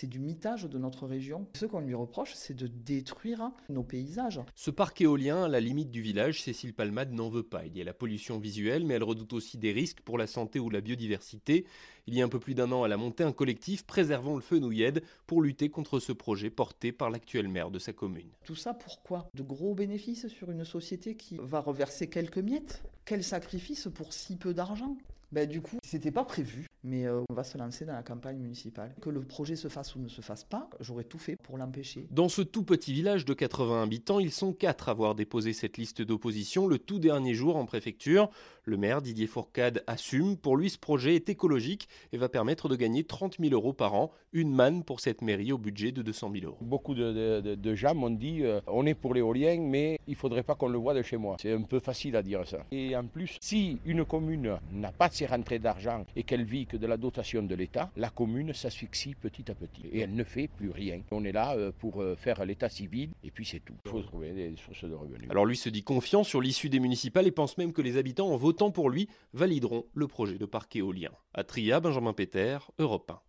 C'est du mitage de notre région. Ce qu'on lui reproche, c'est de détruire nos paysages. Ce parc éolien, à la limite du village, Cécile Palmade n'en veut pas. Il y a la pollution visuelle, mais elle redoute aussi des risques pour la santé ou la biodiversité. Il y a un peu plus d'un an, elle a monté un collectif Préservons le Fenouillède pour lutter contre ce projet porté par l'actuel maire de sa commune. Tout ça pourquoi De gros bénéfices sur une société qui va reverser quelques miettes? Quel sacrifice pour si peu d'argent? Ben, du coup, c'était pas prévu, mais euh, on va se lancer dans la campagne municipale. Que le projet se fasse ou ne se fasse pas, j'aurais tout fait pour l'empêcher. Dans ce tout petit village de 80 habitants, ils sont quatre à avoir déposé cette liste d'opposition le tout dernier jour en préfecture. Le maire Didier Fourcade assume. Pour lui, ce projet est écologique et va permettre de gagner 30 000 euros par an. Une manne pour cette mairie au budget de 200 000 euros. Beaucoup de, gens m'ont dit euh, on est pour l'éolien, mais il faudrait pas qu'on le voit de chez moi. C'est un peu facile à dire ça. Et en plus, si une commune n'a pas de ses rentrées d'argent et qu'elle vit que de la dotation de l'État, la commune s'asphyxie petit à petit. Et elle ne fait plus rien. On est là euh, pour euh, faire l'état civil et puis c'est tout. Il faut trouver des sources de revenus. Alors lui se dit confiant sur l'issue des municipales et pense même que les habitants, en votant pour lui, valideront le projet de parc éolien. À Tria, Benjamin Péter, Europe 1.